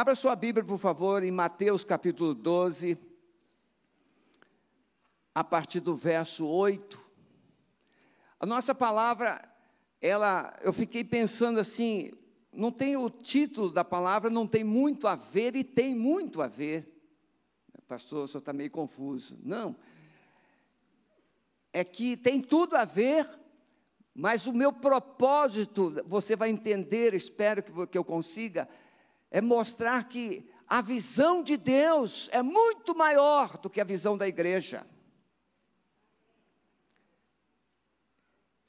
Abra sua Bíblia, por favor, em Mateus capítulo 12, a partir do verso 8. A nossa palavra, ela, eu fiquei pensando assim, não tem o título da palavra, não tem muito a ver e tem muito a ver. Pastor, o senhor está meio confuso. Não. É que tem tudo a ver, mas o meu propósito, você vai entender, espero que eu consiga, é mostrar que a visão de Deus é muito maior do que a visão da igreja.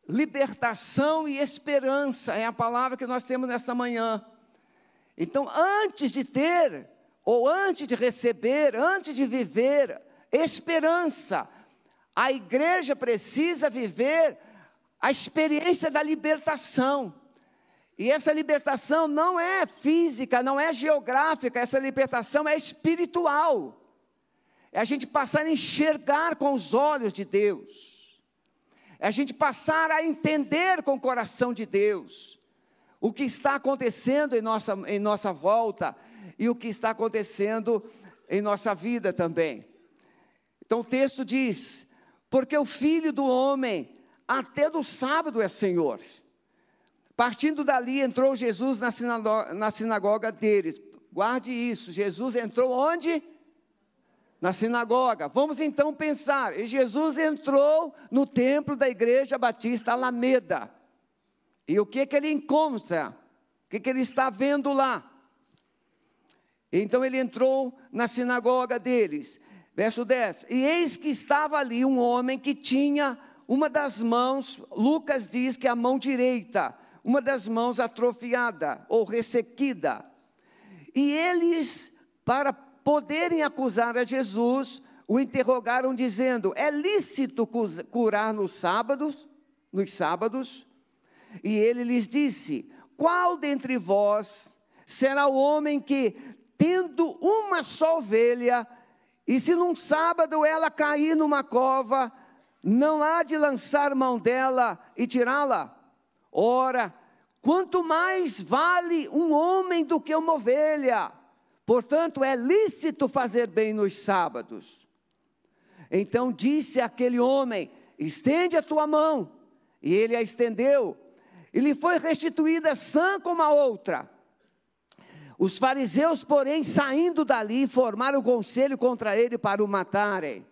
Libertação e esperança é a palavra que nós temos nesta manhã. Então, antes de ter, ou antes de receber, antes de viver esperança, a igreja precisa viver a experiência da libertação. E essa libertação não é física, não é geográfica, essa libertação é espiritual. É a gente passar a enxergar com os olhos de Deus. É a gente passar a entender com o coração de Deus o que está acontecendo em nossa, em nossa volta e o que está acontecendo em nossa vida também. Então o texto diz: Porque o filho do homem, até do sábado é Senhor. Partindo dali, entrou Jesus na sinagoga, na sinagoga deles. Guarde isso, Jesus entrou onde? Na sinagoga. Vamos então pensar. E Jesus entrou no templo da igreja batista Alameda. E o que que ele encontra? O que que ele está vendo lá? Então ele entrou na sinagoga deles. Verso 10. E eis que estava ali um homem que tinha uma das mãos, Lucas diz que é a mão direita, uma das mãos atrofiada ou ressequida. E eles, para poderem acusar a Jesus, o interrogaram dizendo: É lícito curar nos sábados, nos sábados? E ele lhes disse: Qual dentre vós será o homem que, tendo uma só ovelha, e se num sábado ela cair numa cova, não há de lançar mão dela e tirá-la? Ora, quanto mais vale um homem do que uma ovelha. Portanto, é lícito fazer bem nos sábados. Então disse aquele homem: estende a tua mão. E ele a estendeu, e lhe foi restituída sã como a outra. Os fariseus, porém, saindo dali, formaram conselho contra ele para o matarem.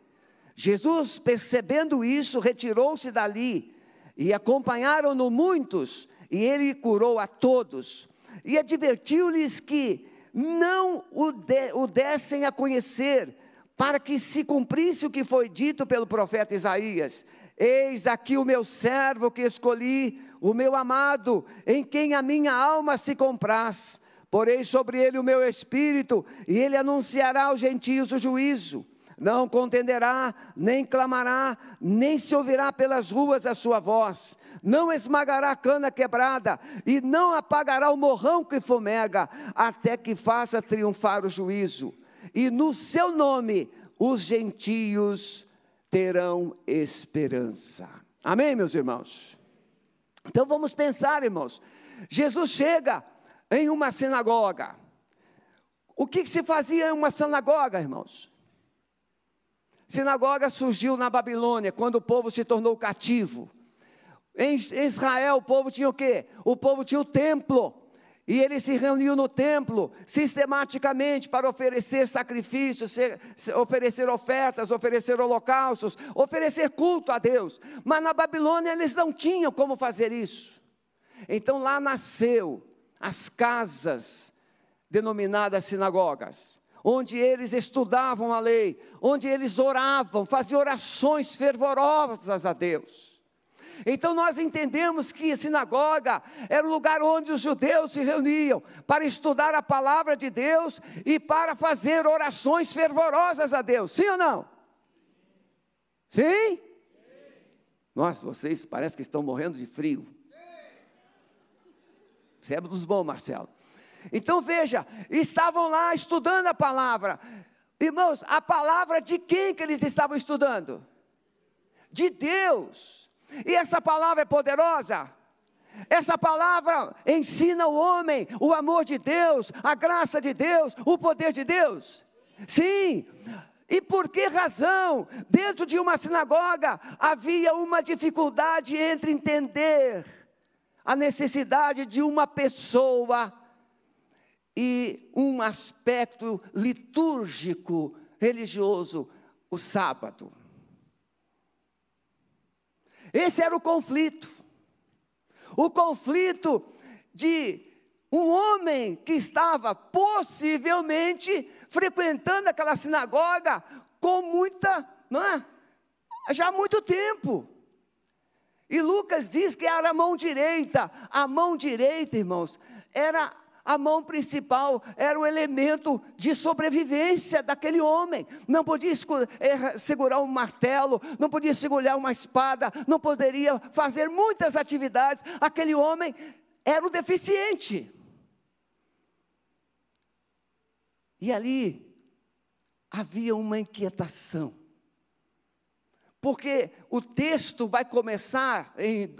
Jesus, percebendo isso, retirou-se dali e acompanharam-no muitos, e ele curou a todos. E advertiu-lhes que não o, de, o dessem a conhecer, para que se cumprisse o que foi dito pelo profeta Isaías: Eis aqui o meu servo que escolhi, o meu amado, em quem a minha alma se compraz. Porei sobre ele o meu espírito, e ele anunciará aos gentios o juízo não contenderá, nem clamará, nem se ouvirá pelas ruas a sua voz, não esmagará a cana quebrada, e não apagará o morrão que fumega, até que faça triunfar o juízo. E no seu nome os gentios terão esperança. Amém, meus irmãos? Então vamos pensar, irmãos. Jesus chega em uma sinagoga. O que, que se fazia em uma sinagoga, irmãos? Sinagoga surgiu na Babilônia, quando o povo se tornou cativo. Em Israel, o povo tinha o quê? O povo tinha o templo. E ele se reuniu no templo sistematicamente para oferecer sacrifícios, oferecer ofertas, oferecer holocaustos, oferecer culto a Deus. Mas na Babilônia eles não tinham como fazer isso. Então lá nasceu as casas denominadas sinagogas onde eles estudavam a lei, onde eles oravam, faziam orações fervorosas a Deus. Então nós entendemos que a sinagoga era o lugar onde os judeus se reuniam para estudar a palavra de Deus e para fazer orações fervorosas a Deus. Sim ou não? Sim? Nossa, vocês parece que estão morrendo de frio. Você é dos bons, Marcelo. Então veja, estavam lá estudando a palavra. Irmãos, a palavra de quem que eles estavam estudando? De Deus. E essa palavra é poderosa? Essa palavra ensina o homem o amor de Deus, a graça de Deus, o poder de Deus. Sim, e por que razão, dentro de uma sinagoga, havia uma dificuldade entre entender a necessidade de uma pessoa e um aspecto litúrgico, religioso, o sábado. Esse era o conflito. O conflito de um homem que estava possivelmente frequentando aquela sinagoga com muita, não é? Já há muito tempo. E Lucas diz que era a mão direita. A mão direita, irmãos, era a mão principal, era o elemento de sobrevivência daquele homem. Não podia eh, segurar um martelo, não podia segurar uma espada, não poderia fazer muitas atividades. Aquele homem era o deficiente. E ali havia uma inquietação. Porque o texto vai começar em,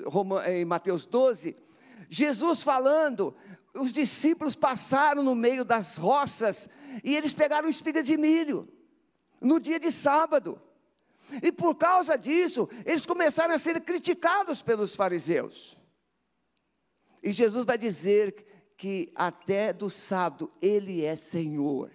em Mateus 12, Jesus falando, os discípulos passaram no meio das roças e eles pegaram espigas de milho no dia de sábado. E por causa disso, eles começaram a ser criticados pelos fariseus. E Jesus vai dizer que até do sábado ele é Senhor.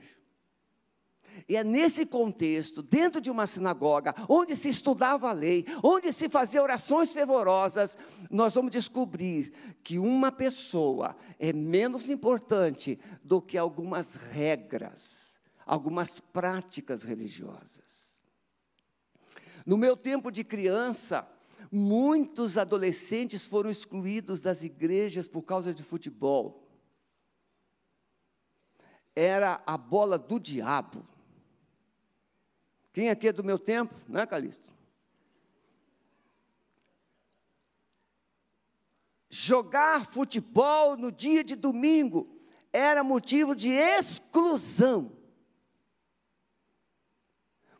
E é nesse contexto, dentro de uma sinagoga, onde se estudava a lei, onde se fazia orações fervorosas, nós vamos descobrir que uma pessoa é menos importante do que algumas regras, algumas práticas religiosas. No meu tempo de criança, muitos adolescentes foram excluídos das igrejas por causa de futebol era a bola do diabo. Quem aqui é do meu tempo, não é, Calixto? Jogar futebol no dia de domingo era motivo de exclusão.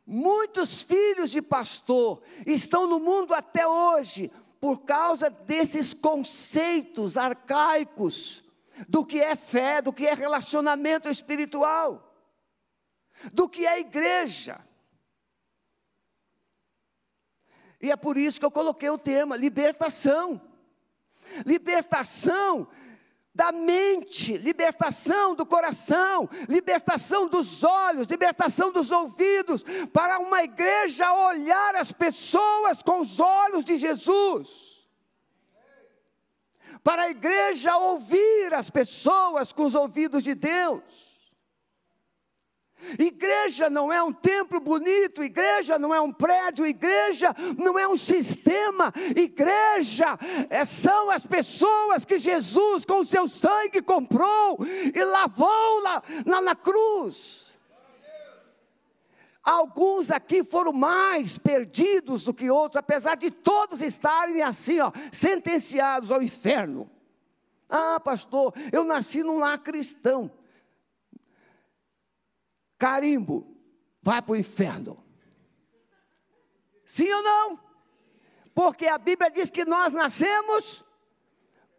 Muitos filhos de pastor estão no mundo até hoje por causa desses conceitos arcaicos do que é fé, do que é relacionamento espiritual, do que é igreja. E é por isso que eu coloquei o tema libertação. Libertação da mente, libertação do coração, libertação dos olhos, libertação dos ouvidos, para uma igreja olhar as pessoas com os olhos de Jesus para a igreja ouvir as pessoas com os ouvidos de Deus. Igreja não é um templo bonito, igreja não é um prédio, igreja não é um sistema, igreja é, são as pessoas que Jesus com o seu sangue comprou e lavou lá, lá na cruz. Alguns aqui foram mais perdidos do que outros, apesar de todos estarem assim, ó, sentenciados ao inferno. Ah, pastor, eu nasci num lar cristão. Carimbo, vai para o inferno. Sim ou não? Porque a Bíblia diz que nós nascemos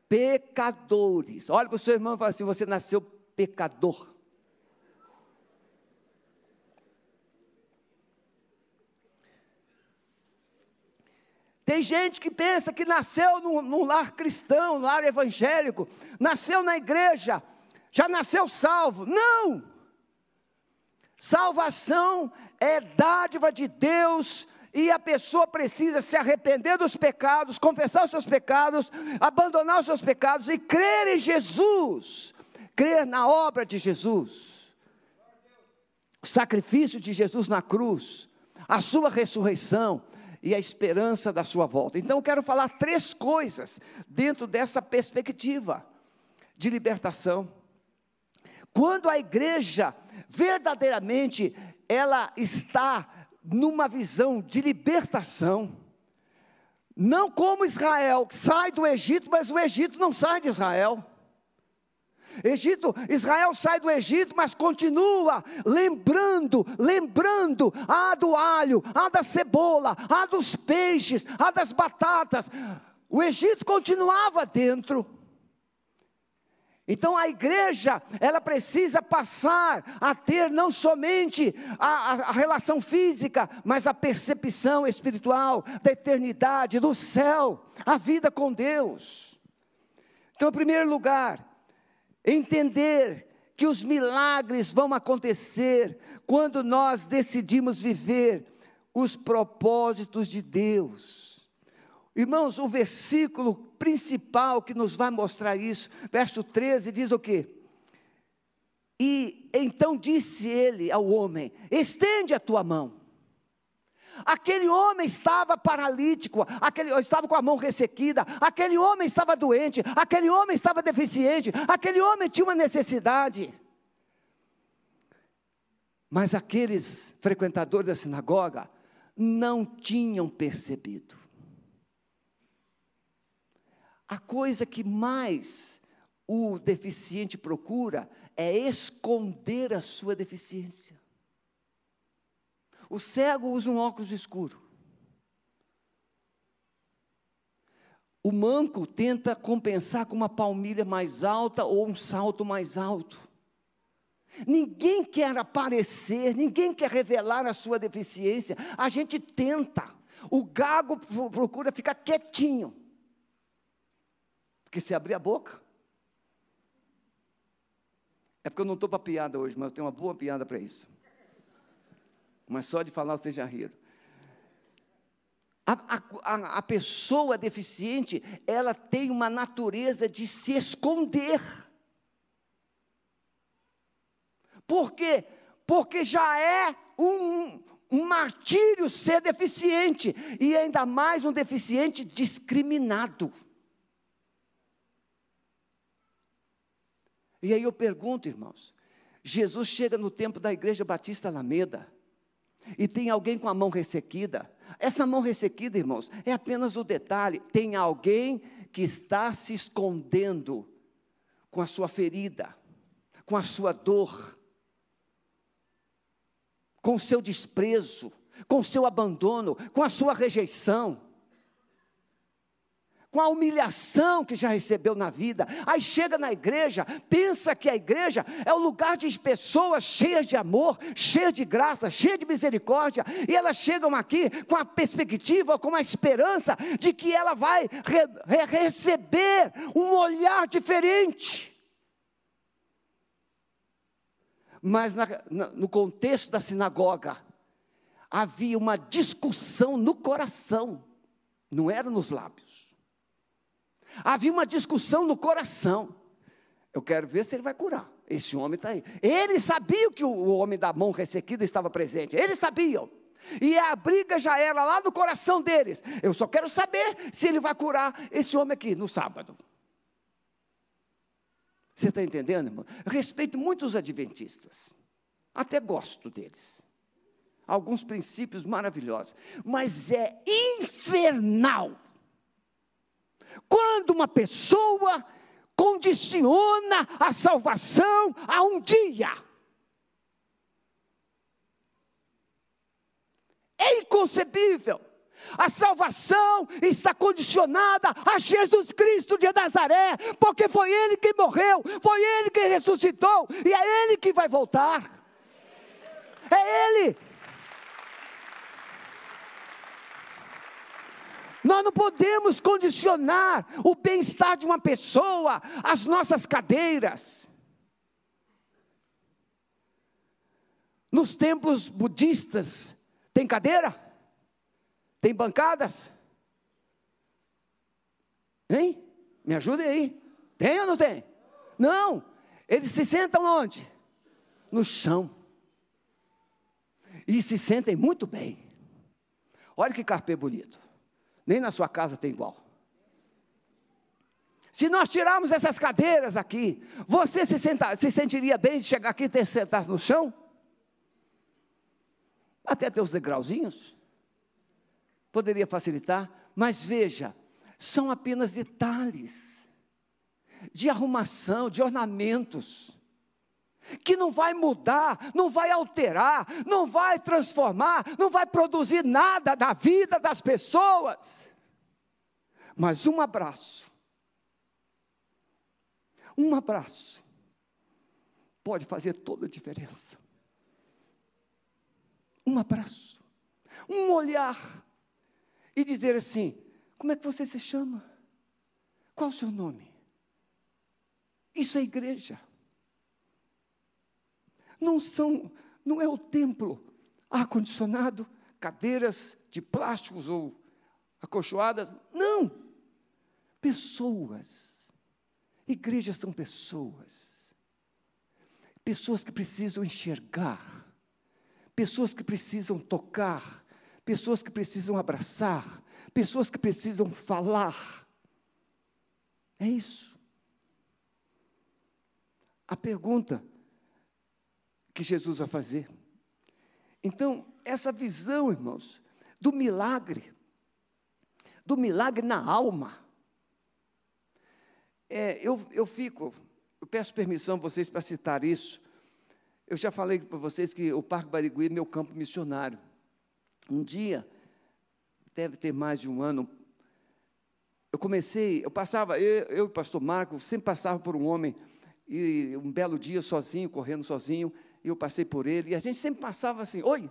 pecadores. Olha para o seu irmão e fala assim: você nasceu pecador. Tem gente que pensa que nasceu num, num lar cristão, num lar evangélico, nasceu na igreja, já nasceu salvo. Não! Salvação é dádiva de Deus e a pessoa precisa se arrepender dos pecados, confessar os seus pecados, abandonar os seus pecados e crer em Jesus, crer na obra de Jesus, o sacrifício de Jesus na cruz, a sua ressurreição, e a esperança da sua volta. Então eu quero falar três coisas dentro dessa perspectiva de libertação. Quando a igreja verdadeiramente ela está numa visão de libertação, não como Israel, sai do Egito, mas o Egito não sai de Israel. Egito, Israel sai do Egito, mas continua lembrando, lembrando, ah do alho, ah da cebola, ah dos peixes, ah das batatas. O Egito continuava dentro. Então a igreja, ela precisa passar a ter não somente a, a, a, relação física, mas a percepção espiritual da eternidade, do céu, a vida com Deus. Então, em primeiro lugar, entender que os milagres vão acontecer quando nós decidimos viver os propósitos de Deus. Irmãos, o versículo principal que nos vai mostrar isso, verso 13, diz o quê? E então disse ele ao homem: estende a tua mão. Aquele homem estava paralítico, aquele, estava com a mão ressequida, aquele homem estava doente, aquele homem estava deficiente, aquele homem tinha uma necessidade. Mas aqueles frequentadores da sinagoga não tinham percebido. A coisa que mais o deficiente procura é esconder a sua deficiência. O cego usa um óculos escuro. O manco tenta compensar com uma palmilha mais alta ou um salto mais alto. Ninguém quer aparecer, ninguém quer revelar a sua deficiência. A gente tenta. O gago procura ficar quietinho. Porque se abrir a boca. É porque eu não estou para piada hoje, mas eu tenho uma boa piada para isso. Mas só de falar vocês já riram. A, a, a, pessoa deficiente, ela tem uma natureza de se esconder. Por quê? Porque já é um, um martírio ser deficiente, e ainda mais um deficiente discriminado. E aí eu pergunto, irmãos, Jesus chega no tempo da igreja Batista Alameda, e tem alguém com a mão ressequida. Essa mão ressequida, irmãos, é apenas o detalhe. Tem alguém que está se escondendo com a sua ferida, com a sua dor, com o seu desprezo, com o seu abandono, com a sua rejeição com a humilhação que já recebeu na vida. Aí chega na igreja, pensa que a igreja é o lugar de pessoas cheias de amor, cheias de graça, cheias de misericórdia, e elas chegam aqui com a perspectiva, com a esperança de que ela vai re re receber um olhar diferente. Mas na, na, no contexto da sinagoga, havia uma discussão no coração, não era nos lábios. Havia uma discussão no coração. Eu quero ver se ele vai curar. Esse homem está aí. Eles sabiam que o homem da mão ressequida estava presente. Eles sabiam. E a briga já era lá no coração deles. Eu só quero saber se ele vai curar esse homem aqui no sábado. Você está entendendo, irmão? Respeito muito os adventistas. Até gosto deles. Alguns princípios maravilhosos. Mas é infernal quando uma pessoa condiciona a salvação a um dia. É inconcebível. A salvação está condicionada a Jesus Cristo de Nazaré, porque foi Ele que morreu, foi Ele que ressuscitou, e é Ele que vai voltar. É Ele. Nós não podemos condicionar o bem-estar de uma pessoa às nossas cadeiras. Nos templos budistas, tem cadeira? Tem bancadas? Hein? Me ajudem aí. Tem ou não tem? Não. Eles se sentam onde? No chão. E se sentem muito bem. Olha que carpê bonito. Nem na sua casa tem igual. Se nós tirarmos essas cadeiras aqui, você se, senta, se sentiria bem de chegar aqui e ter sentar no chão? Até ter os degrauzinhos? Poderia facilitar, mas veja, são apenas detalhes de arrumação, de ornamentos que não vai mudar, não vai alterar, não vai transformar, não vai produzir nada na vida das pessoas. Mas um abraço, um abraço, pode fazer toda a diferença. Um abraço, um olhar, e dizer assim: como é que você se chama? Qual o seu nome? Isso é igreja. Não são, não é o templo ar-condicionado, cadeiras de plásticos ou acolchoadas. Não! Pessoas. Igrejas são pessoas. Pessoas que precisam enxergar. Pessoas que precisam tocar. Pessoas que precisam abraçar. Pessoas que precisam falar. É isso. A pergunta que Jesus vai fazer. Então, essa visão, irmãos, do milagre, do milagre na alma. É, eu, eu fico, eu peço permissão a vocês para citar isso. Eu já falei para vocês que o Parque Barigui é meu campo missionário. Um dia, deve ter mais de um ano, eu comecei, eu passava, eu, eu e o pastor Marco, sempre passava por um homem, e um belo dia sozinho, correndo sozinho, e eu passei por ele, e a gente sempre passava assim, oi,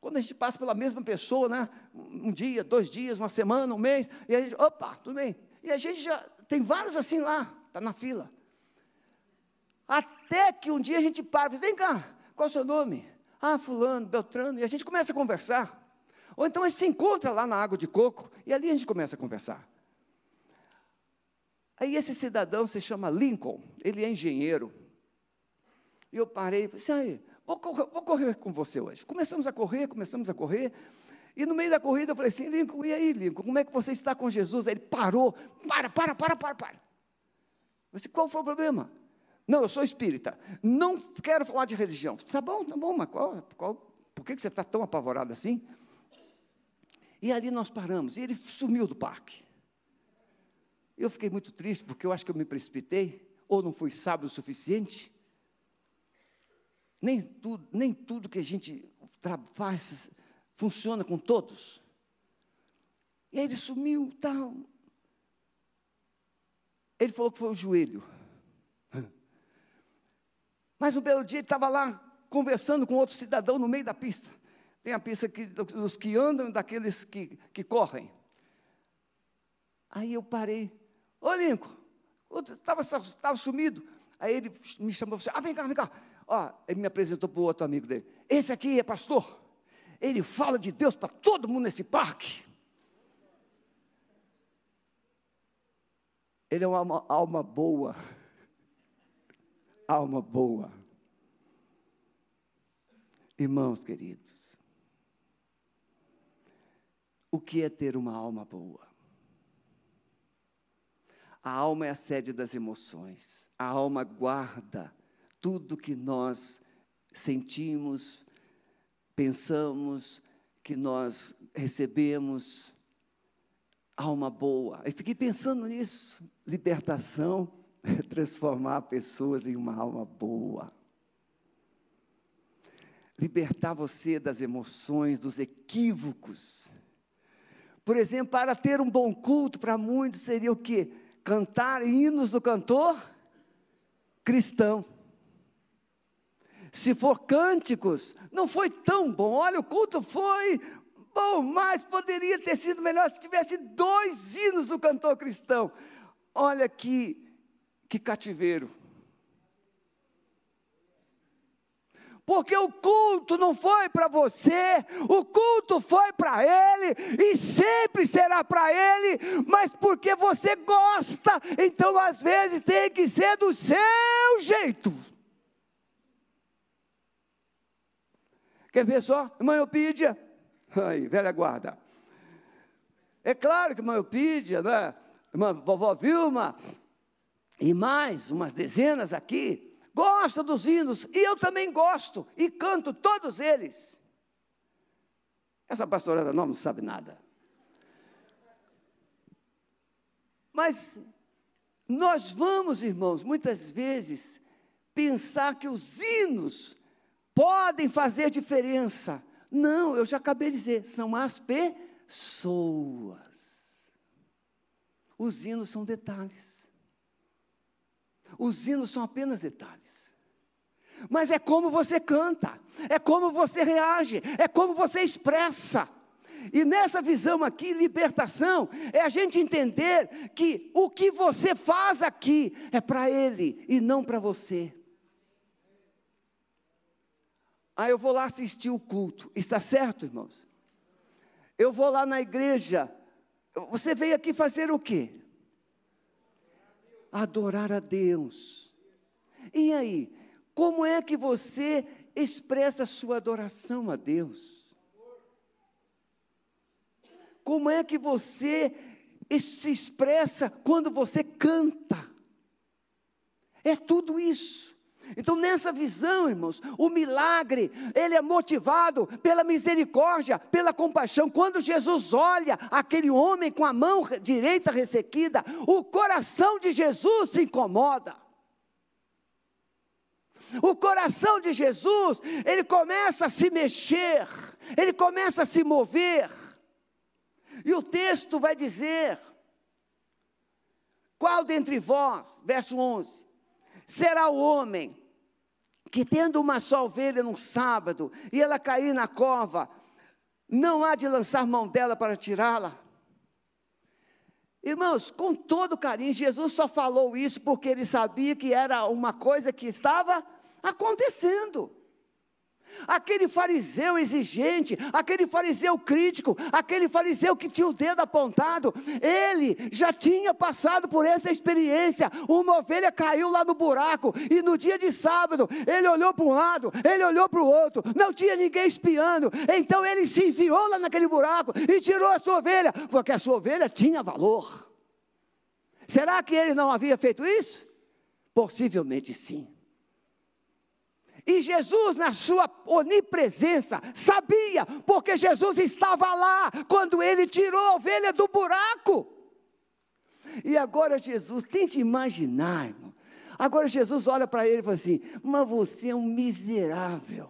quando a gente passa pela mesma pessoa, né? Um dia, dois dias, uma semana, um mês, e a gente, opa, tudo bem. E a gente já tem vários assim lá, está na fila. Até que um dia a gente para, vem cá, qual é o seu nome? Ah, fulano, Beltrano, e a gente começa a conversar. Ou então a gente se encontra lá na água de coco, e ali a gente começa a conversar. Aí esse cidadão se chama Lincoln, ele é engenheiro. E eu parei e falei assim, Vou correr, vou correr com você hoje. Começamos a correr, começamos a correr. E no meio da corrida eu falei assim, Lincoln, e aí, Lincoln, como é que você está com Jesus? Aí ele parou, para, para, para, para, para. Eu disse, qual foi o problema? Não, eu sou espírita. Não quero falar de religião. Tá bom, tá bom, mas qual, qual, por que você está tão apavorado assim? E ali nós paramos, e ele sumiu do parque. Eu fiquei muito triste, porque eu acho que eu me precipitei, ou não fui sábio o suficiente. Nem tudo, nem tudo que a gente faz funciona com todos. E aí ele sumiu, tal. Ele falou que foi o joelho. Mas um belo dia ele estava lá conversando com outro cidadão no meio da pista. Tem a pista que, dos que andam e daqueles que, que correm. Aí eu parei. Ô Lincoln, estava sumido. Aí ele me chamou, ah, vem cá, vem cá. Ó, ele me apresentou para o outro amigo dele. Esse aqui é pastor. Ele fala de Deus para todo mundo nesse parque. Ele é uma alma, alma boa. Alma boa. Irmãos queridos, o que é ter uma alma boa? A alma é a sede das emoções. A alma guarda tudo que nós sentimos, pensamos, que nós recebemos, alma boa. Eu fiquei pensando nisso, libertação é transformar pessoas em uma alma boa. Libertar você das emoções, dos equívocos. Por exemplo, para ter um bom culto, para muitos seria o quê? Cantar hinos do cantor cristão. Se for cânticos, não foi tão bom. Olha, o culto foi bom, mas poderia ter sido melhor se tivesse dois hinos do cantor cristão. Olha que, que cativeiro. Porque o culto não foi para você, o culto foi para Ele e sempre será para Ele, mas porque você gosta, então às vezes tem que ser do seu jeito. Quer ver só? Miopídia. Aí, velha guarda. É claro que miopídia, né? Vovó Vilma, e mais umas dezenas aqui, gosta dos hinos, e eu também gosto, e canto todos eles. Essa pastorada não sabe nada. Mas nós vamos, irmãos, muitas vezes pensar que os hinos podem fazer diferença. Não, eu já acabei de dizer, são as pessoas. Os hinos são detalhes. Os hinos são apenas detalhes. Mas é como você canta, é como você reage, é como você expressa. E nessa visão aqui, libertação, é a gente entender que o que você faz aqui é para Ele e não para você. Aí eu vou lá assistir o culto, está certo, irmãos? Eu vou lá na igreja, você veio aqui fazer o quê? Adorar a Deus. E aí, como é que você expressa a sua adoração a Deus? Como é que você se expressa quando você canta? É tudo isso. Então, nessa visão, irmãos, o milagre, ele é motivado pela misericórdia, pela compaixão. Quando Jesus olha aquele homem com a mão direita ressequida, o coração de Jesus se incomoda. O coração de Jesus, ele começa a se mexer, ele começa a se mover. E o texto vai dizer: Qual dentre vós, verso 11, será o homem que, tendo uma só ovelha num sábado, e ela cair na cova, não há de lançar mão dela para tirá-la? Irmãos, com todo carinho, Jesus só falou isso porque ele sabia que era uma coisa que estava acontecendo. Aquele fariseu exigente, aquele fariseu crítico, aquele fariseu que tinha o dedo apontado, ele já tinha passado por essa experiência. Uma ovelha caiu lá no buraco, e no dia de sábado, ele olhou para um lado, ele olhou para o outro, não tinha ninguém espiando, então ele se enfiou lá naquele buraco e tirou a sua ovelha, porque a sua ovelha tinha valor. Será que ele não havia feito isso? Possivelmente sim. E Jesus, na sua onipresença, sabia, porque Jesus estava lá quando ele tirou a ovelha do buraco. E agora Jesus, tente imaginar, irmão. Agora Jesus olha para ele e fala assim: Mas você é um miserável.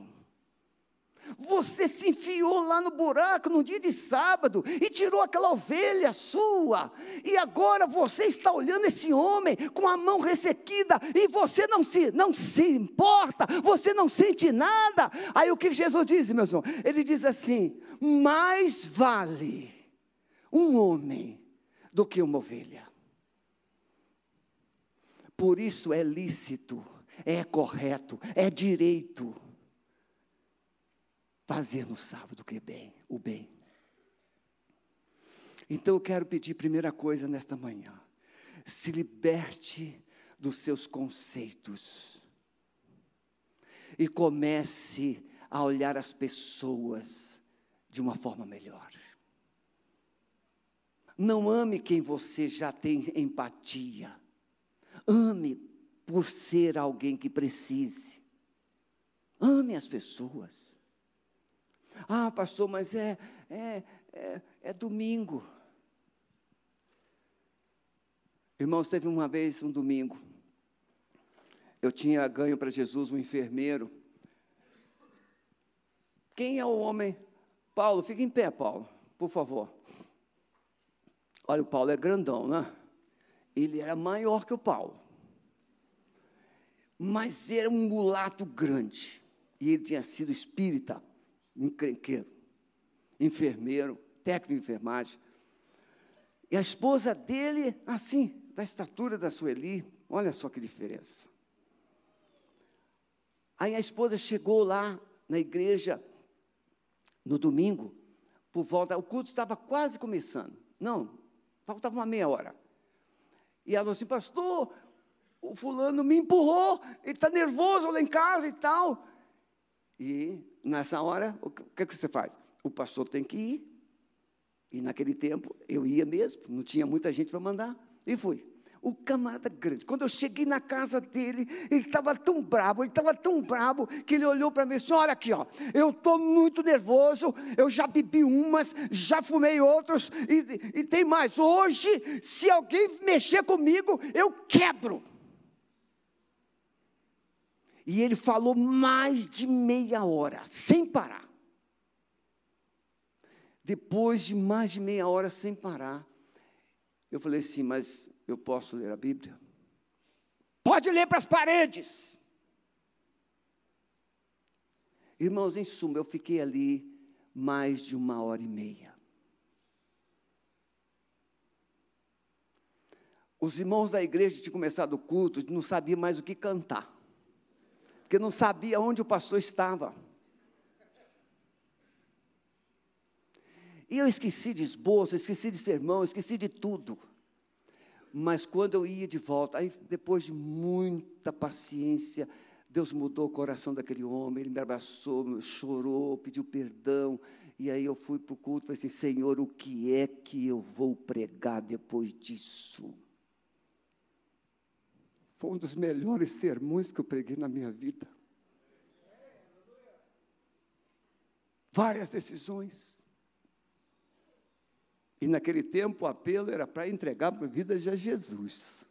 Você se enfiou lá no buraco no dia de sábado e tirou aquela ovelha sua. E agora você está olhando esse homem com a mão ressequida e você não se, não se importa, você não sente nada. Aí o que Jesus diz, meus irmãos? Ele diz assim: mais vale um homem do que uma ovelha. Por isso é lícito, é correto, é direito fazer no sábado o que é bem, o bem. Então eu quero pedir primeira coisa nesta manhã. Se liberte dos seus conceitos. E comece a olhar as pessoas de uma forma melhor. Não ame quem você já tem empatia. Ame por ser alguém que precise. Ame as pessoas. Ah, pastor, mas é, é, é, é domingo. Irmãos, teve uma vez, um domingo, eu tinha ganho para Jesus um enfermeiro. Quem é o homem? Paulo, fica em pé, Paulo, por favor. Olha, o Paulo é grandão, né? Ele era maior que o Paulo. Mas era um mulato grande. E ele tinha sido espírita encrenqueiro, enfermeiro, técnico de enfermagem. E a esposa dele, assim, da estatura da Sueli, olha só que diferença. Aí a esposa chegou lá na igreja no domingo, por volta, o culto estava quase começando. Não, faltava uma meia hora. E ela falou assim, pastor, o fulano me empurrou, ele está nervoso lá em casa e tal. E nessa hora, o que, que você faz? O pastor tem que ir. E naquele tempo eu ia mesmo, não tinha muita gente para mandar, e fui. O camarada grande, quando eu cheguei na casa dele, ele estava tão bravo, ele estava tão bravo, que ele olhou para mim e disse: Olha aqui, ó, eu estou muito nervoso, eu já bebi umas, já fumei outros, e, e tem mais. Hoje, se alguém mexer comigo, eu quebro. E ele falou mais de meia hora, sem parar. Depois de mais de meia hora sem parar, Eu falei assim, mas eu posso ler a Bíblia? Pode ler para as paredes. Irmãos, em suma, eu fiquei ali mais de uma hora e meia. Os irmãos da igreja tinham começado o culto, não sabiam mais o que cantar, porque não sabia onde o pastor estava. E eu esqueci de esboço, esqueci de sermão, esqueci de tudo. Mas quando eu ia de volta, aí depois de muita paciência, Deus mudou o coração daquele homem, ele me abraçou, chorou, pediu perdão. E aí eu fui para o culto e falei assim: Senhor, o que é que eu vou pregar depois disso? Foi um dos melhores sermões que eu preguei na minha vida. Várias decisões. E naquele tempo o apelo era para entregar a vida de Jesus.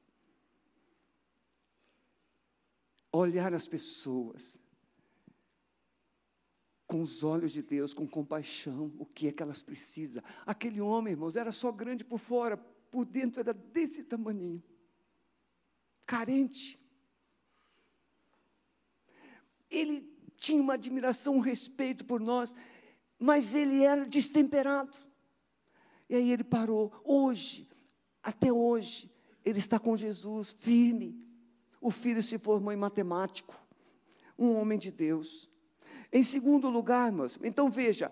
Olhar as pessoas com os olhos de Deus, com compaixão, o que é que elas precisam. Aquele homem, irmãos, era só grande por fora, por dentro era desse tamanho. Carente. Ele tinha uma admiração, um respeito por nós, mas ele era destemperado. E aí ele parou. Hoje, até hoje, ele está com Jesus, firme. O filho se formou em matemático, um homem de Deus. Em segundo lugar, irmãos, então veja,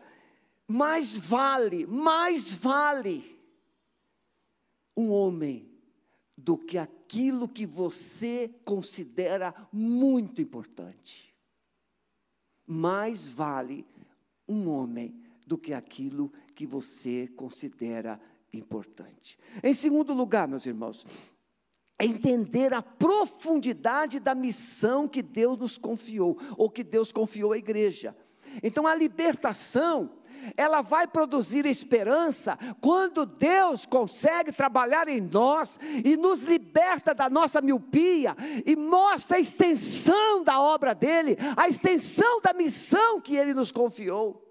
mais vale, mais vale um homem do que aquilo que você considera muito importante. Mais vale um homem do que aquilo que você considera importante. Em segundo lugar, meus irmãos, é entender a profundidade da missão que Deus nos confiou, ou que Deus confiou à igreja. Então, a libertação, ela vai produzir esperança quando Deus consegue trabalhar em nós e nos liberta da nossa miopia e mostra a extensão da obra dele, a extensão da missão que ele nos confiou.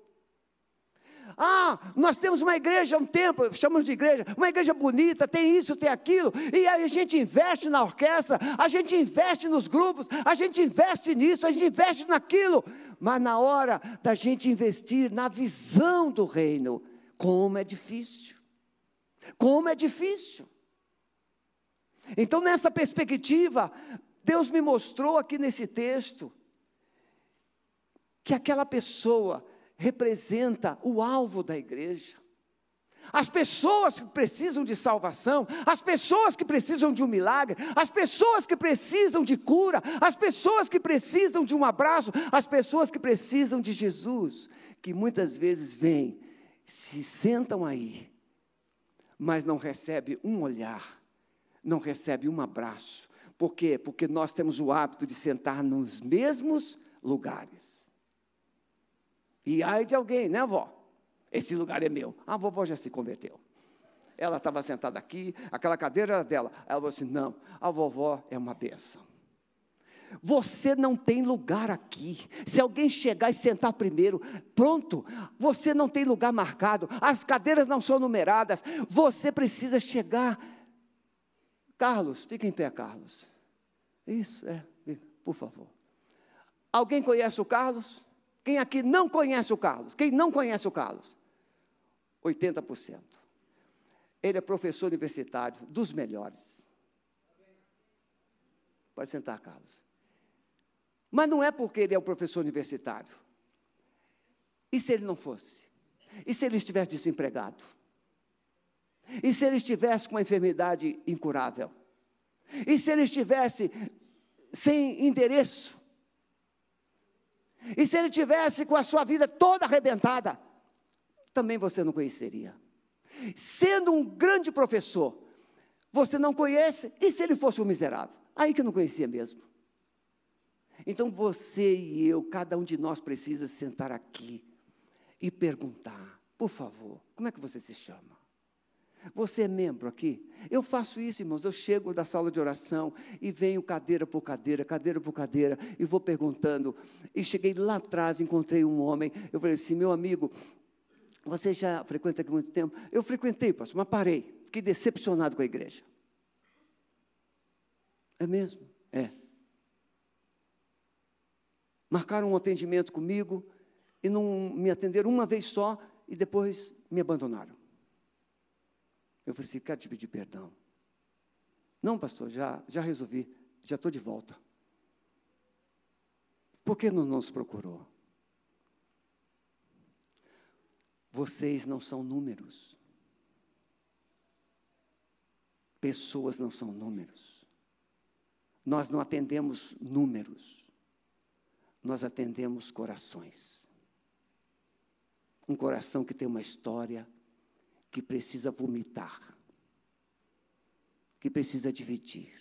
Ah, nós temos uma igreja um tempo, chamamos de igreja, uma igreja bonita, tem isso, tem aquilo, e a gente investe na orquestra, a gente investe nos grupos, a gente investe nisso, a gente investe naquilo, mas na hora da gente investir na visão do reino, como é difícil, como é difícil. Então, nessa perspectiva, Deus me mostrou aqui nesse texto, que aquela pessoa representa o alvo da igreja. As pessoas que precisam de salvação, as pessoas que precisam de um milagre, as pessoas que precisam de cura, as pessoas que precisam de um abraço, as pessoas que precisam de Jesus, que muitas vezes vêm, se sentam aí, mas não recebe um olhar, não recebe um abraço. Por quê? Porque nós temos o hábito de sentar nos mesmos lugares. E ai de alguém, né, avó? Esse lugar é meu. A vovó já se converteu. Ela estava sentada aqui, aquela cadeira era dela. Ela falou assim: não, a vovó é uma benção. Você não tem lugar aqui. Se alguém chegar e sentar primeiro, pronto, você não tem lugar marcado, as cadeiras não são numeradas, você precisa chegar. Carlos, fica em pé, Carlos. Isso, é, por favor. Alguém conhece o Carlos? Quem aqui não conhece o Carlos? Quem não conhece o Carlos? 80%. Ele é professor universitário, dos melhores. Pode sentar, Carlos. Mas não é porque ele é um professor universitário. E se ele não fosse? E se ele estivesse desempregado? E se ele estivesse com uma enfermidade incurável? E se ele estivesse sem endereço? E se ele tivesse com a sua vida toda arrebentada, também você não conheceria. Sendo um grande professor, você não conhece, e se ele fosse um miserável? Aí que não conhecia mesmo. Então você e eu, cada um de nós precisa sentar aqui e perguntar, por favor, como é que você se chama? Você é membro aqui? Eu faço isso, irmãos. Eu chego da sala de oração e venho cadeira por cadeira, cadeira por cadeira, e vou perguntando. E cheguei lá atrás, encontrei um homem. Eu falei assim: meu amigo, você já frequenta aqui muito tempo? Eu frequentei, pastor, mas parei. fiquei decepcionado com a igreja. É mesmo? É. Marcaram um atendimento comigo e não me atenderam uma vez só e depois me abandonaram. Eu falei assim, quero te pedir perdão. Não, pastor, já, já resolvi, já estou de volta. Por que não nos procurou? Vocês não são números. Pessoas não são números. Nós não atendemos números. Nós atendemos corações. Um coração que tem uma história, que precisa vomitar, que precisa dividir.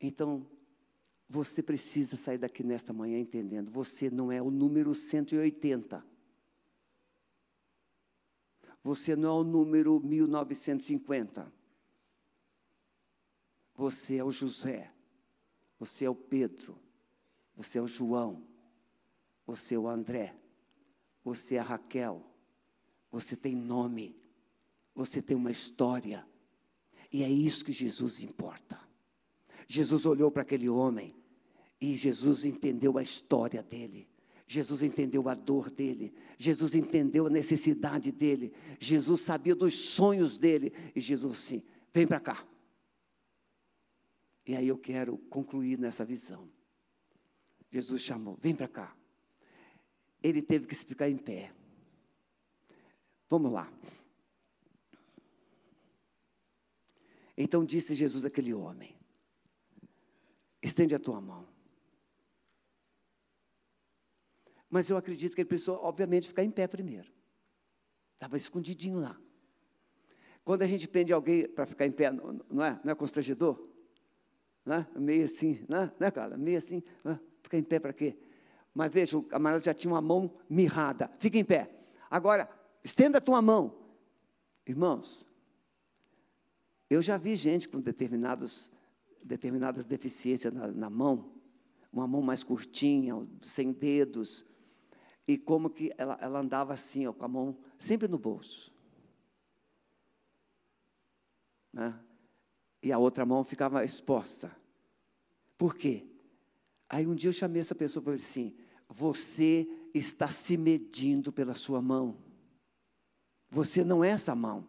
Então, você precisa sair daqui nesta manhã entendendo: você não é o número 180. Você não é o número 1950. Você é o José. Você é o Pedro. Você é o João. Você é o André. Você é Raquel. Você tem nome. Você tem uma história. E é isso que Jesus importa. Jesus olhou para aquele homem e Jesus entendeu a história dele. Jesus entendeu a dor dele, Jesus entendeu a necessidade dele, Jesus sabia dos sonhos dele, e Jesus sim, vem para cá. E aí eu quero concluir nessa visão. Jesus chamou, vem para cá. Ele teve que se ficar em pé. Vamos lá. Então disse Jesus àquele homem: Estende a tua mão. Mas eu acredito que ele precisou, obviamente, ficar em pé primeiro. Estava escondidinho lá. Quando a gente prende alguém para ficar em pé, não é, não é constrangedor? Não é? Meio assim, não é, não é cara? Meio assim, é? ficar em pé para quê? Mas veja, o camarada já tinha uma mão mirrada. Fica em pé. Agora, estenda a tua mão. Irmãos, eu já vi gente com determinados determinadas deficiências na, na mão, uma mão mais curtinha, sem dedos, e como que ela, ela andava assim, ó, com a mão sempre no bolso. Né? E a outra mão ficava exposta. Por quê? Aí um dia eu chamei essa pessoa e falei assim: você está se medindo pela sua mão. Você não é essa mão.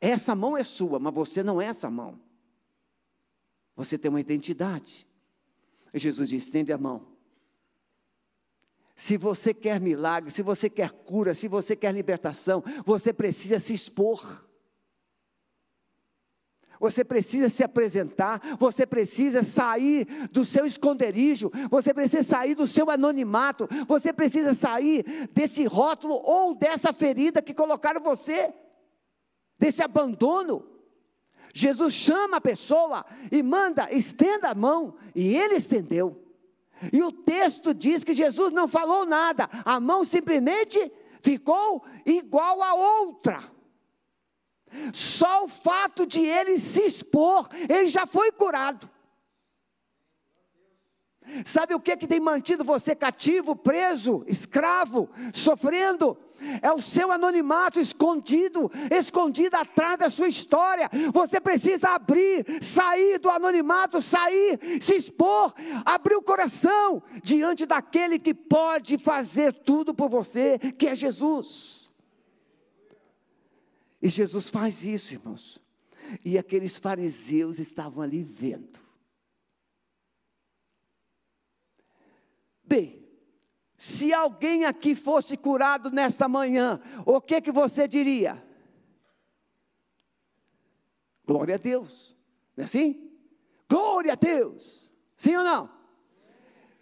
Essa mão é sua, mas você não é essa mão. Você tem uma identidade. E Jesus diz: estende a mão. Se você quer milagre, se você quer cura, se você quer libertação, você precisa se expor. Você precisa se apresentar, você precisa sair do seu esconderijo, você precisa sair do seu anonimato, você precisa sair desse rótulo ou dessa ferida que colocaram você, desse abandono. Jesus chama a pessoa e manda, estenda a mão, e ele estendeu. E o texto diz que Jesus não falou nada, a mão simplesmente ficou igual a outra. Só o fato de ele se expor, ele já foi curado. Sabe o que, que tem mantido você cativo, preso, escravo, sofrendo? é o seu anonimato escondido, escondido atrás da sua história. Você precisa abrir, sair do anonimato, sair, se expor, abrir o coração diante daquele que pode fazer tudo por você, que é Jesus. E Jesus faz isso, irmãos. E aqueles fariseus estavam ali vendo. Bem, se alguém aqui fosse curado nesta manhã, o que que você diria? Glória a Deus. Não é assim? Glória a Deus. Sim ou não?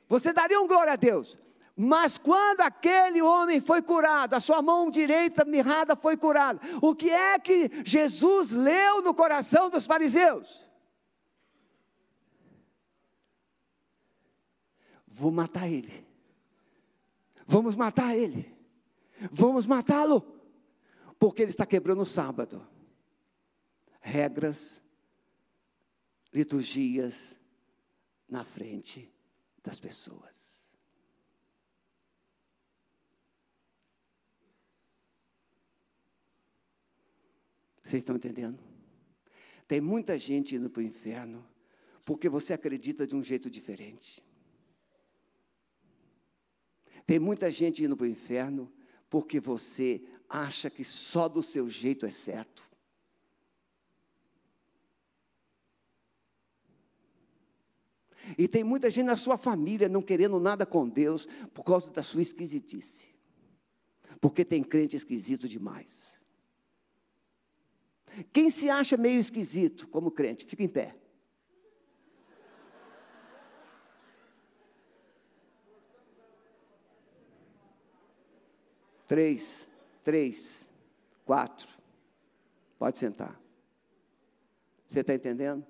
Você daria um glória a Deus. Mas quando aquele homem foi curado, a sua mão direita mirrada foi curada, o que é que Jesus leu no coração dos fariseus? Vou matar ele. Vamos matar ele. Vamos matá-lo. Porque ele está quebrando o sábado. Regras, liturgias na frente das pessoas. Vocês estão entendendo? Tem muita gente indo para o inferno porque você acredita de um jeito diferente. Tem muita gente indo para o inferno porque você acha que só do seu jeito é certo. E tem muita gente na sua família não querendo nada com Deus por causa da sua esquisitice. Porque tem crente esquisito demais. Quem se acha meio esquisito como crente, fica em pé. Três, três, quatro. Pode sentar. Você está entendendo?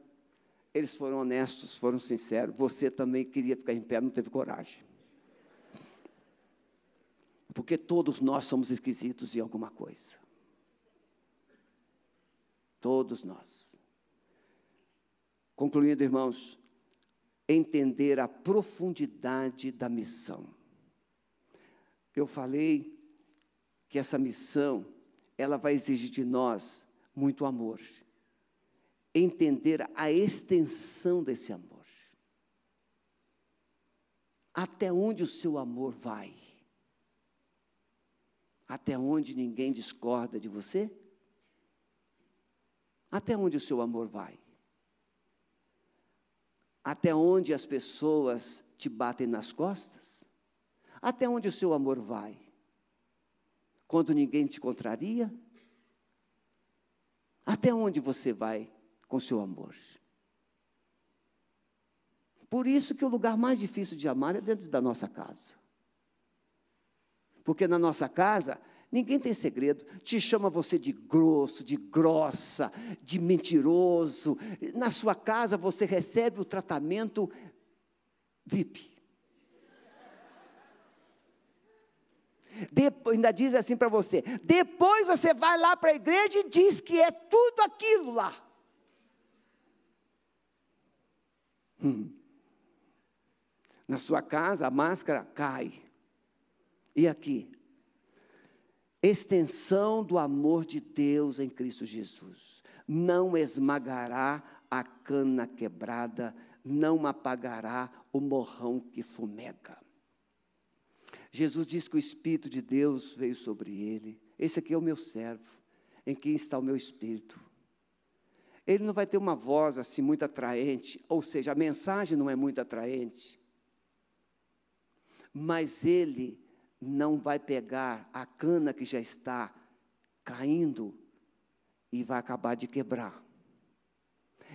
Eles foram honestos, foram sinceros. Você também queria ficar em pé, não teve coragem. Porque todos nós somos esquisitos em alguma coisa. Todos nós. Concluindo, irmãos, entender a profundidade da missão. Eu falei que essa missão, ela vai exigir de nós muito amor entender a extensão desse amor. Até onde o seu amor vai? Até onde ninguém discorda de você? Até onde o seu amor vai? Até onde as pessoas te batem nas costas? Até onde o seu amor vai? Quando ninguém te contraria? Até onde você vai com seu amor. Por isso que o lugar mais difícil de amar é dentro da nossa casa. Porque na nossa casa, ninguém tem segredo. Te chama você de grosso, de grossa, de mentiroso. Na sua casa você recebe o tratamento VIP. Depois, ainda diz assim para você: depois você vai lá para a igreja e diz que é tudo aquilo lá. Hum. Na sua casa a máscara cai. E aqui? Extensão do amor de Deus em Cristo Jesus. Não esmagará a cana quebrada, não apagará o morrão que fumega. Jesus diz que o Espírito de Deus veio sobre ele. Esse aqui é o meu servo, em quem está o meu Espírito ele não vai ter uma voz assim muito atraente, ou seja, a mensagem não é muito atraente. Mas ele não vai pegar a cana que já está caindo e vai acabar de quebrar.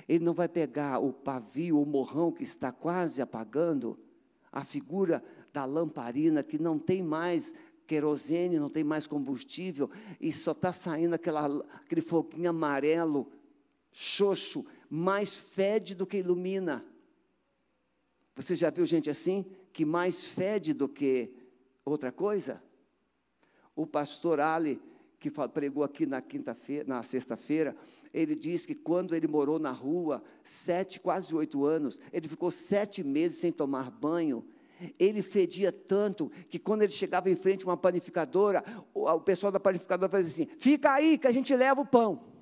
Ele não vai pegar o pavio, o morrão que está quase apagando, a figura da lamparina que não tem mais querosene, não tem mais combustível, e só está saindo aquela, aquele foguinho amarelo xoxo, mais fede do que ilumina. Você já viu gente assim? Que mais fede do que outra coisa? O pastor Ali, que pregou aqui na quinta-feira, na sexta-feira, ele diz que quando ele morou na rua, sete, quase oito anos, ele ficou sete meses sem tomar banho. Ele fedia tanto que quando ele chegava em frente a uma panificadora, o, o pessoal da panificadora fazia assim: fica aí que a gente leva o pão.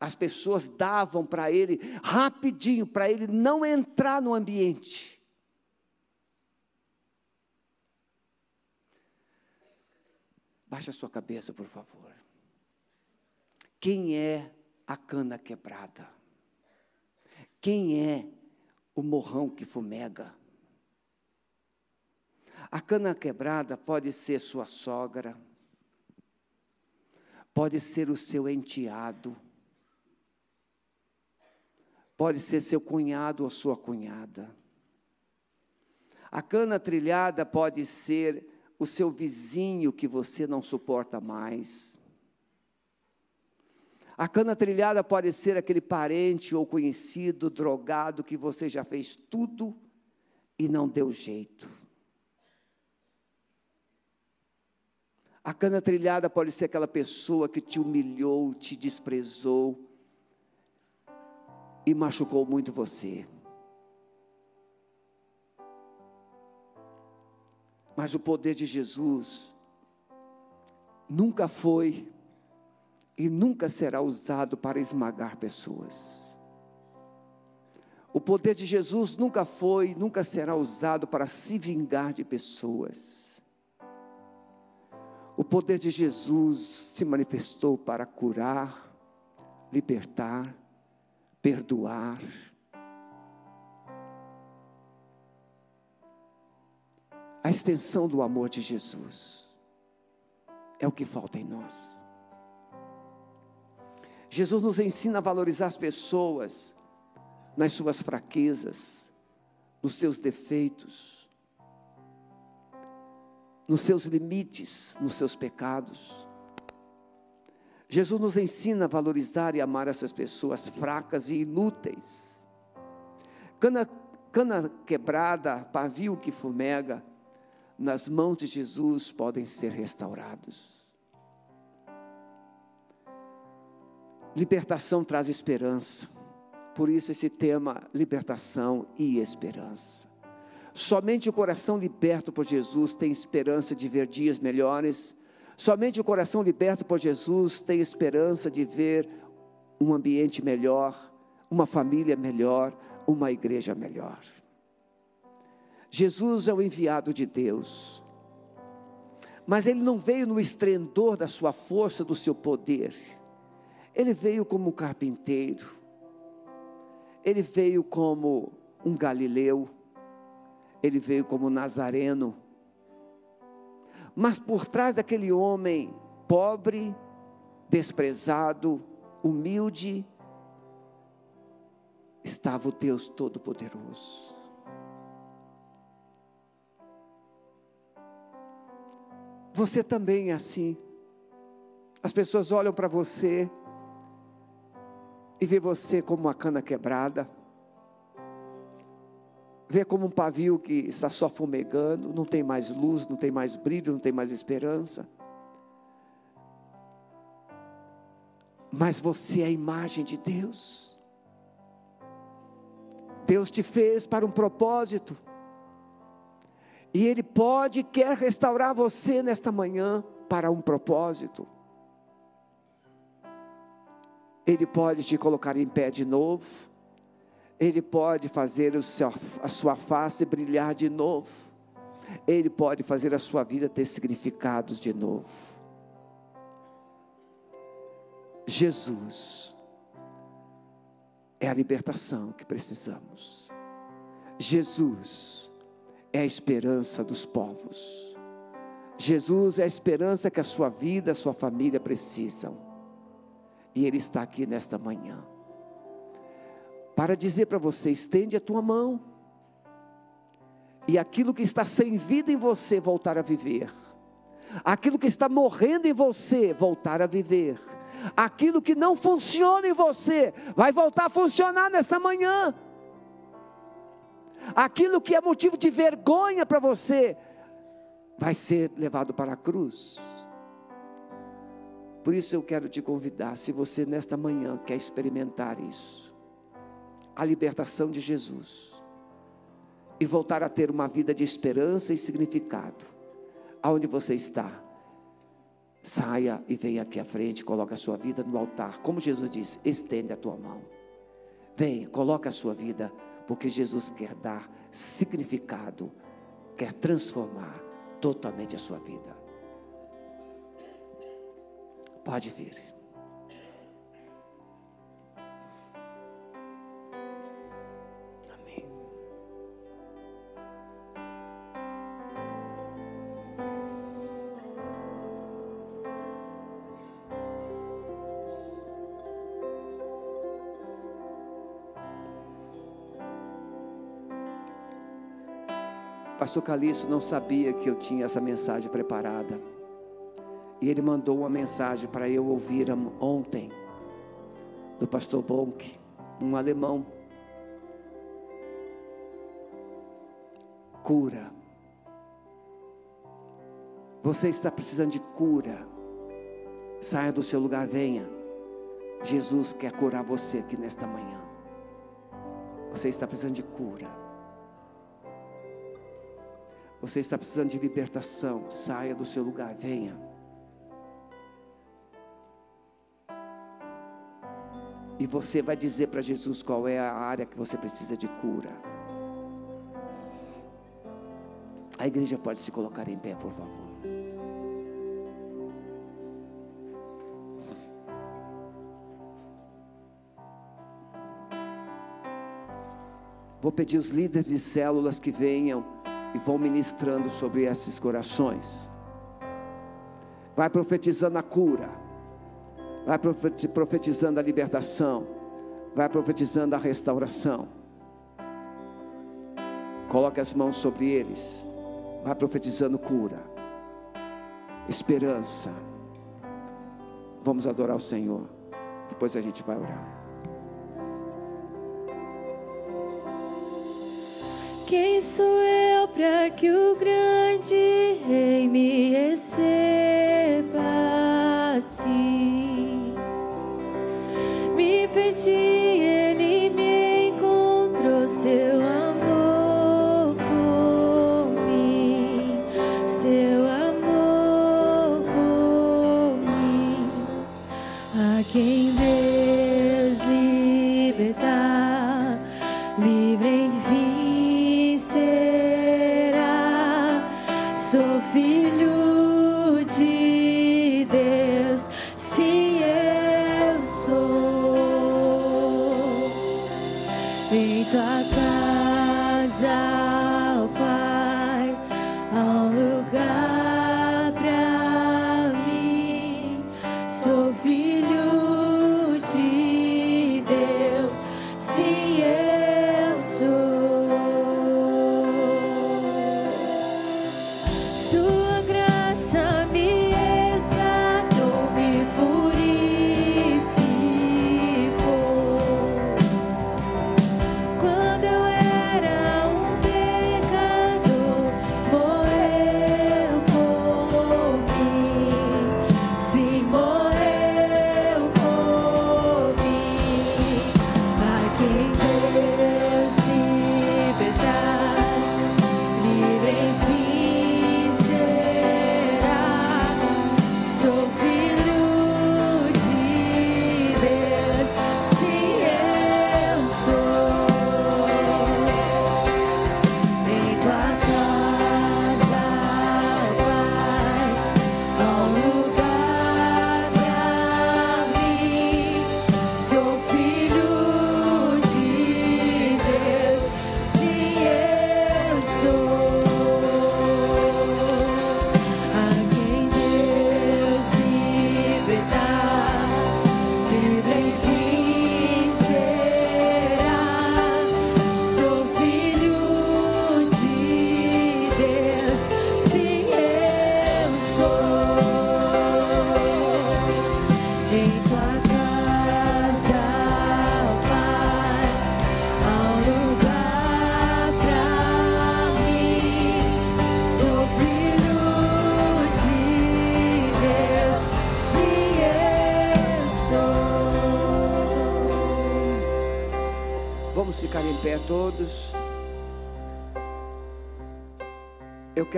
as pessoas davam para ele rapidinho, para ele não entrar no ambiente. Baixa a sua cabeça, por favor. Quem é a cana quebrada? Quem é o morrão que fumega? A cana quebrada pode ser sua sogra, pode ser o seu enteado, Pode ser seu cunhado ou sua cunhada. A cana trilhada pode ser o seu vizinho que você não suporta mais. A cana trilhada pode ser aquele parente ou conhecido drogado que você já fez tudo e não deu jeito. A cana trilhada pode ser aquela pessoa que te humilhou, te desprezou, e machucou muito você. Mas o poder de Jesus nunca foi e nunca será usado para esmagar pessoas. O poder de Jesus nunca foi, nunca será usado para se vingar de pessoas. O poder de Jesus se manifestou para curar, libertar, perdoar. A extensão do amor de Jesus é o que falta em nós. Jesus nos ensina a valorizar as pessoas nas suas fraquezas, nos seus defeitos, nos seus limites, nos seus pecados. Jesus nos ensina a valorizar e amar essas pessoas fracas e inúteis. Cana, cana quebrada, pavio que fumega, nas mãos de Jesus podem ser restaurados. Libertação traz esperança. Por isso, esse tema, libertação e esperança. Somente o coração liberto por Jesus tem esperança de ver dias melhores. Somente o coração liberto por Jesus tem esperança de ver um ambiente melhor, uma família melhor, uma igreja melhor. Jesus é o enviado de Deus, mas ele não veio no estrendor da sua força, do seu poder, ele veio como um carpinteiro, ele veio como um galileu, ele veio como nazareno. Mas por trás daquele homem pobre, desprezado, humilde, estava o Deus Todo-Poderoso. Você também é assim. As pessoas olham para você e vê você como uma cana quebrada, vê como um pavio que está só fumegando, não tem mais luz, não tem mais brilho, não tem mais esperança. Mas você é a imagem de Deus. Deus te fez para um propósito. E Ele pode, quer restaurar você nesta manhã para um propósito. Ele pode te colocar em pé de novo. Ele pode fazer seu, a sua face brilhar de novo. Ele pode fazer a sua vida ter significados de novo. Jesus é a libertação que precisamos. Jesus é a esperança dos povos. Jesus é a esperança que a sua vida, a sua família precisam. E Ele está aqui nesta manhã. Para dizer para você: estende a tua mão. E aquilo que está sem vida em você voltar a viver. Aquilo que está morrendo em você voltar a viver. Aquilo que não funciona em você vai voltar a funcionar nesta manhã. Aquilo que é motivo de vergonha para você vai ser levado para a cruz. Por isso eu quero te convidar, se você nesta manhã quer experimentar isso, a libertação de Jesus, e voltar a ter uma vida de esperança e significado, aonde você está, saia e venha aqui à frente, coloque a sua vida no altar, como Jesus disse, estende a tua mão, vem, coloca a sua vida, porque Jesus quer dar significado, quer transformar totalmente a sua vida. Pode vir. Pastor Calixto não sabia que eu tinha essa mensagem preparada. E ele mandou uma mensagem para eu ouvir ontem, do pastor Bonk, um alemão. Cura. Você está precisando de cura. Saia do seu lugar, venha. Jesus quer curar você aqui nesta manhã. Você está precisando de cura. Você está precisando de libertação. Saia do seu lugar, venha. E você vai dizer para Jesus qual é a área que você precisa de cura. A igreja pode se colocar em pé, por favor. Vou pedir os líderes de células que venham e vão ministrando sobre esses corações. Vai profetizando a cura, vai profetizando a libertação, vai profetizando a restauração. Coloque as mãos sobre eles, vai profetizando cura, esperança. Vamos adorar o Senhor, depois a gente vai orar. Quem sou eu para que o grande rei me receba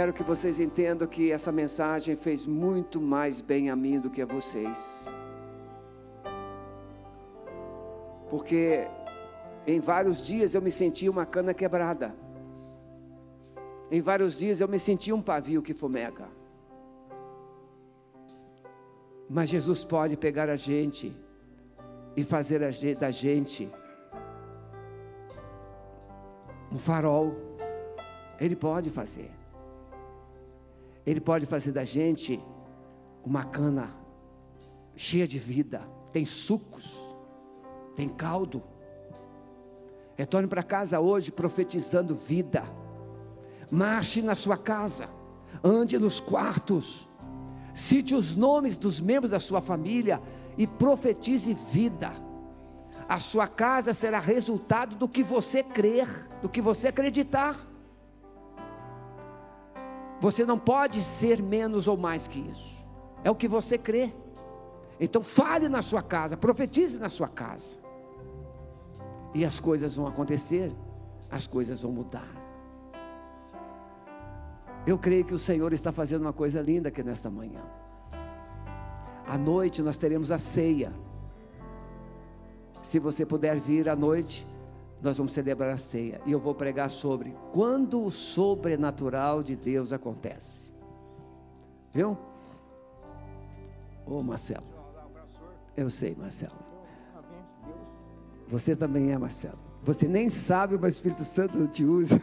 quero que vocês entendam que essa mensagem fez muito mais bem a mim do que a vocês. Porque em vários dias eu me senti uma cana quebrada. Em vários dias eu me senti um pavio que fumega. Mas Jesus pode pegar a gente e fazer da gente um farol. Ele pode fazer. Ele pode fazer da gente uma cana cheia de vida, tem sucos, tem caldo. Retorne para casa hoje profetizando vida. Marche na sua casa, ande nos quartos, cite os nomes dos membros da sua família e profetize vida. A sua casa será resultado do que você crer, do que você acreditar. Você não pode ser menos ou mais que isso. É o que você crê. Então fale na sua casa, profetize na sua casa. E as coisas vão acontecer, as coisas vão mudar. Eu creio que o Senhor está fazendo uma coisa linda aqui nesta manhã. À noite nós teremos a ceia. Se você puder vir à noite, nós vamos celebrar a ceia e eu vou pregar sobre quando o sobrenatural de Deus acontece. Viu? Ô Marcelo. Eu sei, Marcelo. Você também é, Marcelo. Você nem sabe, mas o Espírito Santo te usa.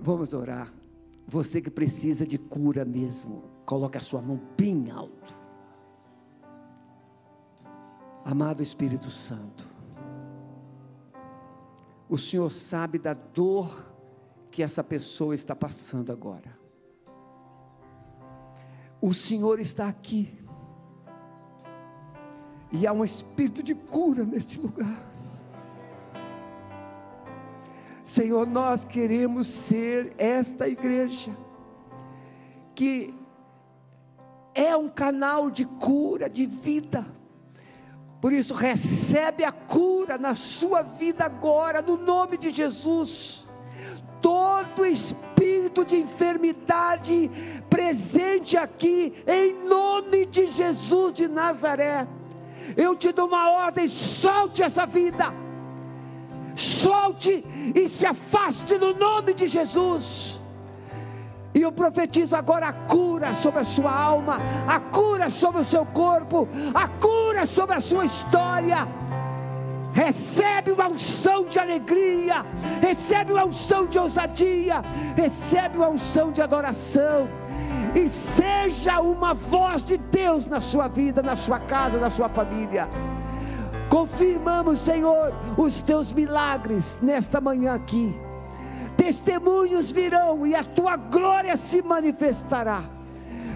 Vamos orar. Você que precisa de cura mesmo, coloque a sua mão bem alto. Amado Espírito Santo, o Senhor sabe da dor que essa pessoa está passando agora. O Senhor está aqui. E há um espírito de cura neste lugar. Senhor, nós queremos ser esta igreja que é um canal de cura, de vida por isso, recebe a cura na sua vida agora, no nome de Jesus. Todo espírito de enfermidade presente aqui, em nome de Jesus de Nazaré. Eu te dou uma ordem: solte essa vida, solte e se afaste no nome de Jesus. E eu profetizo agora a cura sobre a sua alma, a cura sobre o seu corpo, a cura sobre a sua história. Recebe uma unção de alegria, recebe uma unção de ousadia, recebe uma unção de adoração. E seja uma voz de Deus na sua vida, na sua casa, na sua família. Confirmamos, Senhor, os teus milagres nesta manhã aqui testemunhos virão e a tua glória se manifestará.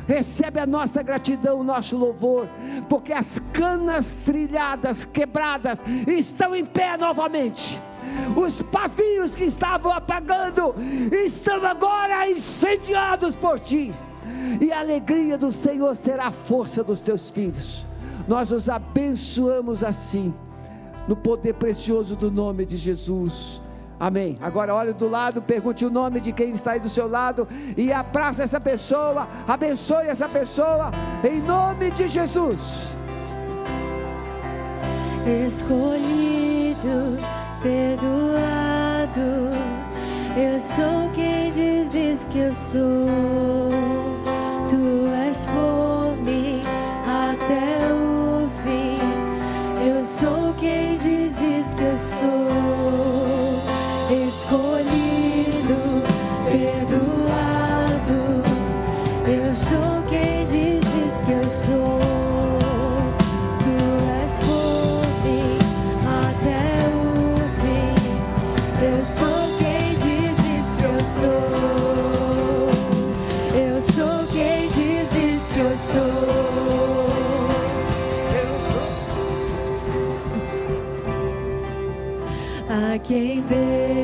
Recebe a nossa gratidão, o nosso louvor, porque as canas trilhadas, quebradas, estão em pé novamente. Os pavios que estavam apagando estão agora incendiados por ti. E a alegria do Senhor será a força dos teus filhos. Nós os abençoamos assim, no poder precioso do nome de Jesus. Amém. Agora olhe do lado, pergunte o nome de quem está aí do seu lado e abraça essa pessoa, abençoe essa pessoa, em nome de Jesus. Escolhido, perdoado, eu sou quem dizes que eu sou. Tu és por quem Deus